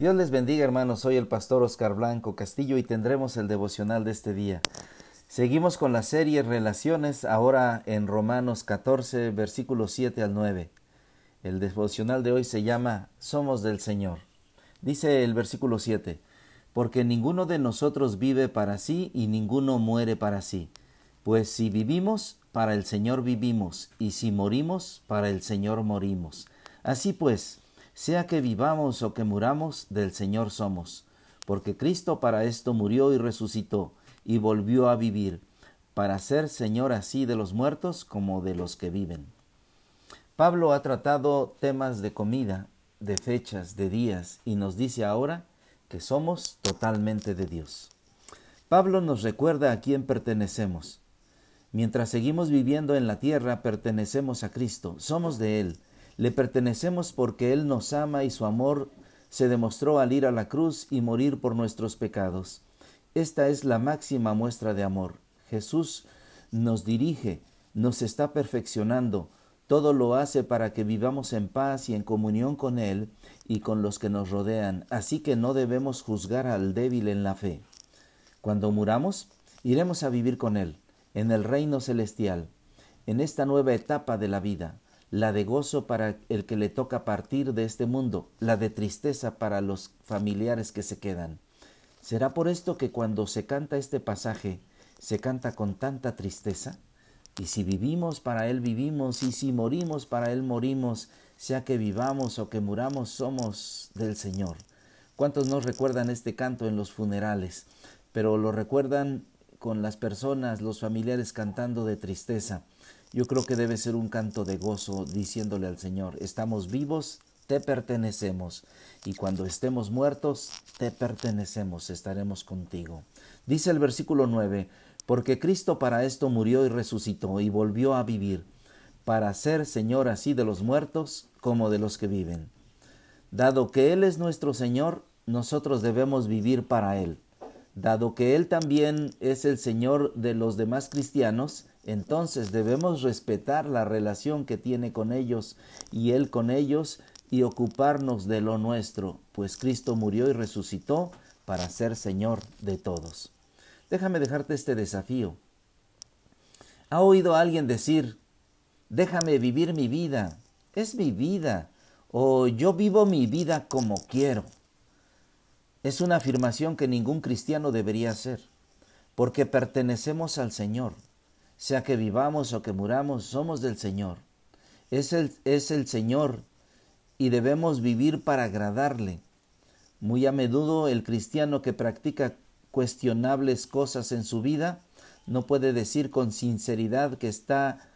Dios les bendiga hermanos, soy el pastor Oscar Blanco Castillo y tendremos el devocional de este día. Seguimos con la serie Relaciones, ahora en Romanos 14, versículos 7 al 9. El devocional de hoy se llama Somos del Señor. Dice el versículo 7, porque ninguno de nosotros vive para sí y ninguno muere para sí. Pues si vivimos, para el Señor vivimos, y si morimos, para el Señor morimos. Así pues, sea que vivamos o que muramos, del Señor somos, porque Cristo para esto murió y resucitó, y volvió a vivir, para ser Señor así de los muertos como de los que viven. Pablo ha tratado temas de comida, de fechas, de días, y nos dice ahora que somos totalmente de Dios. Pablo nos recuerda a quién pertenecemos. Mientras seguimos viviendo en la tierra, pertenecemos a Cristo, somos de Él, le pertenecemos porque Él nos ama y su amor se demostró al ir a la cruz y morir por nuestros pecados. Esta es la máxima muestra de amor. Jesús nos dirige, nos está perfeccionando, todo lo hace para que vivamos en paz y en comunión con Él y con los que nos rodean, así que no debemos juzgar al débil en la fe. Cuando muramos, iremos a vivir con Él, en el reino celestial, en esta nueva etapa de la vida la de gozo para el que le toca partir de este mundo, la de tristeza para los familiares que se quedan. ¿Será por esto que cuando se canta este pasaje se canta con tanta tristeza? Y si vivimos para Él vivimos, y si morimos para Él morimos, sea que vivamos o que muramos, somos del Señor. ¿Cuántos no recuerdan este canto en los funerales? Pero lo recuerdan con las personas, los familiares cantando de tristeza. Yo creo que debe ser un canto de gozo diciéndole al Señor, estamos vivos, te pertenecemos, y cuando estemos muertos, te pertenecemos, estaremos contigo. Dice el versículo 9, porque Cristo para esto murió y resucitó y volvió a vivir, para ser Señor así de los muertos como de los que viven. Dado que Él es nuestro Señor, nosotros debemos vivir para Él. Dado que Él también es el Señor de los demás cristianos, entonces debemos respetar la relación que tiene con ellos y Él con ellos y ocuparnos de lo nuestro, pues Cristo murió y resucitó para ser Señor de todos. Déjame dejarte este desafío. ¿Ha oído alguien decir, déjame vivir mi vida? Es mi vida. O yo vivo mi vida como quiero. Es una afirmación que ningún cristiano debería hacer, porque pertenecemos al Señor sea que vivamos o que muramos, somos del Señor. Es el, es el Señor y debemos vivir para agradarle. Muy a menudo el cristiano que practica cuestionables cosas en su vida no puede decir con sinceridad que está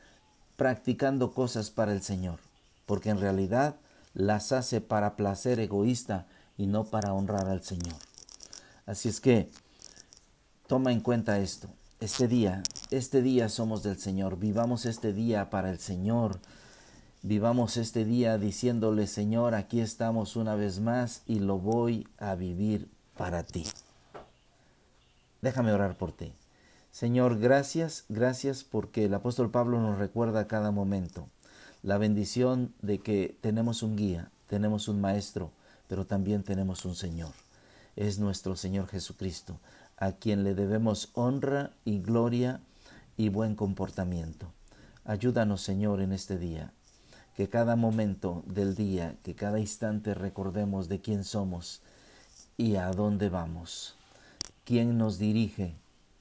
practicando cosas para el Señor, porque en realidad las hace para placer egoísta y no para honrar al Señor. Así es que toma en cuenta esto este día, este día somos del Señor, vivamos este día para el Señor, vivamos este día diciéndole, Señor, aquí estamos una vez más y lo voy a vivir para ti. Déjame orar por ti. Señor, gracias, gracias porque el apóstol Pablo nos recuerda a cada momento la bendición de que tenemos un guía, tenemos un maestro, pero también tenemos un Señor. Es nuestro Señor Jesucristo a quien le debemos honra y gloria y buen comportamiento. Ayúdanos, Señor, en este día, que cada momento del día, que cada instante recordemos de quién somos y a dónde vamos, quién nos dirige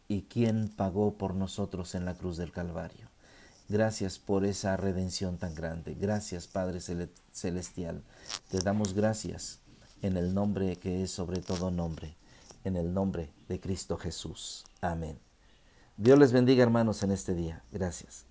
y quién pagó por nosotros en la cruz del Calvario. Gracias por esa redención tan grande. Gracias, Padre Celestial. Te damos gracias en el nombre que es sobre todo nombre en el nombre de Cristo Jesús. Amén. Dios les bendiga hermanos en este día. Gracias.